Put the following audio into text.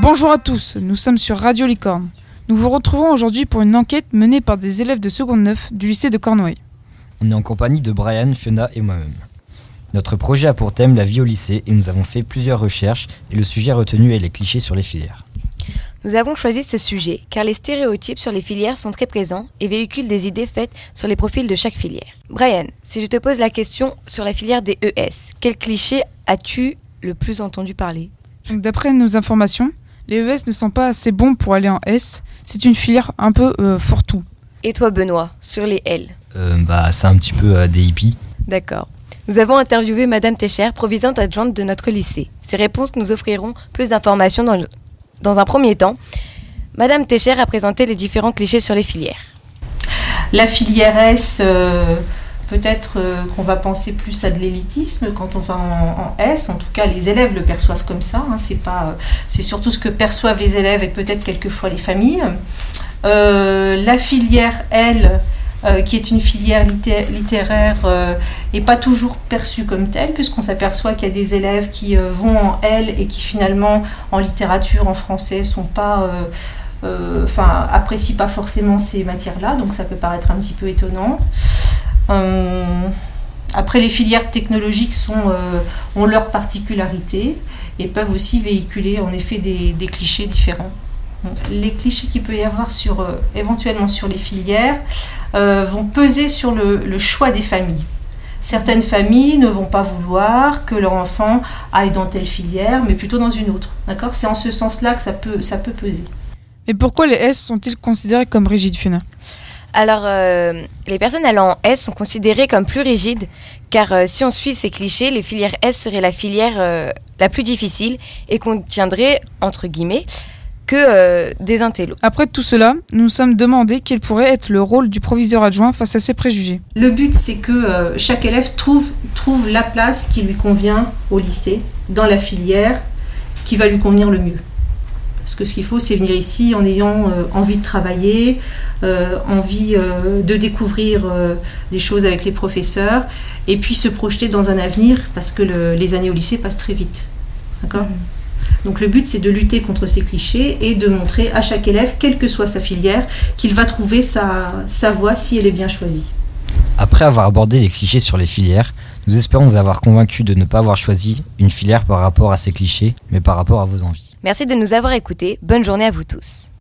Bonjour à tous, nous sommes sur Radio Licorne. Nous vous retrouvons aujourd'hui pour une enquête menée par des élèves de seconde 9 du lycée de Cornouailles. On est en compagnie de Brian, Fiona et moi-même. Notre projet a pour thème la vie au lycée et nous avons fait plusieurs recherches et le sujet retenu est les clichés sur les filières. Nous avons choisi ce sujet car les stéréotypes sur les filières sont très présents et véhiculent des idées faites sur les profils de chaque filière. Brian, si je te pose la question sur la filière des ES, quel cliché as-tu le plus entendu parler? Donc, D'après nos informations, les ES ne sont pas assez bons pour aller en S. C'est une filière un peu euh, fourre-tout. Et toi Benoît, sur les L? Euh, bah, c'est un petit peu euh, des hippies. D'accord. Nous avons interviewé Madame Técher, provisante adjointe de notre lycée. Ces réponses nous offriront plus d'informations dans, le- dans un premier temps. Madame Técher a présenté les différents clichés sur les filières. La filière S, euh, peut-être euh, qu'on va penser plus à de l'élitisme quand on va en, S. En tout cas, les élèves le perçoivent comme ça. hein. C'est pas, euh, c'est surtout ce que perçoivent les élèves et peut-être quelquefois les familles. Euh, la filière L, qui est une filière litté- littéraire, euh, est pas toujours perçue comme telle, puisqu'on s'aperçoit qu'il y a des élèves qui vont en L et qui finalement, en littérature, en français, sont pas apprécient pas forcément ces matières-là, donc ça peut paraître un petit peu étonnant. Euh, après, les filières technologiques sont, euh, ont leurs particularités et peuvent aussi véhiculer en effet des, clichés différents. Les clichés qu'il peut y avoir sur, euh, éventuellement sur les filières vont peser sur le, choix des familles. Certaines familles ne vont pas vouloir que leur enfant aille dans telle filière, mais plutôt dans une autre. D'accord? C'est en ce sens-là que ça peut, ça peut peser. Mais pourquoi les S sont-ils considérés comme rigides, Fiona? Alors, euh, les personnes allant en S sont considérées comme plus rigides, car euh, si on suit ces clichés, les filières S seraient la filière euh, la plus difficile et contiendrait, entre guillemets, que euh, des intellos. Après tout cela, nous nous sommes demandé quel pourrait être le rôle du proviseur adjoint face à ces préjugés. Le but, c'est que euh, chaque élève trouve, trouve la place qui lui convient au lycée, dans la filière, qui va lui convenir le mieux. Parce que ce qu'il faut, c'est venir ici en ayant euh, envie de travailler, euh, envie euh, de découvrir euh, des choses avec les professeurs, et puis se projeter dans un avenir, parce que le- les années au lycée passent très vite. D'accord? Donc le but, c'est de lutter contre ces clichés et de montrer à chaque élève, quelle que soit sa filière, qu'il va trouver sa, sa voie si elle est bien choisie. Après avoir abordé les clichés sur les filières, nous espérons vous avoir convaincu de ne pas avoir choisi une filière par rapport à ces clichés, mais par rapport à vos envies. Merci de nous avoir écoutés. Bonne journée à vous tous.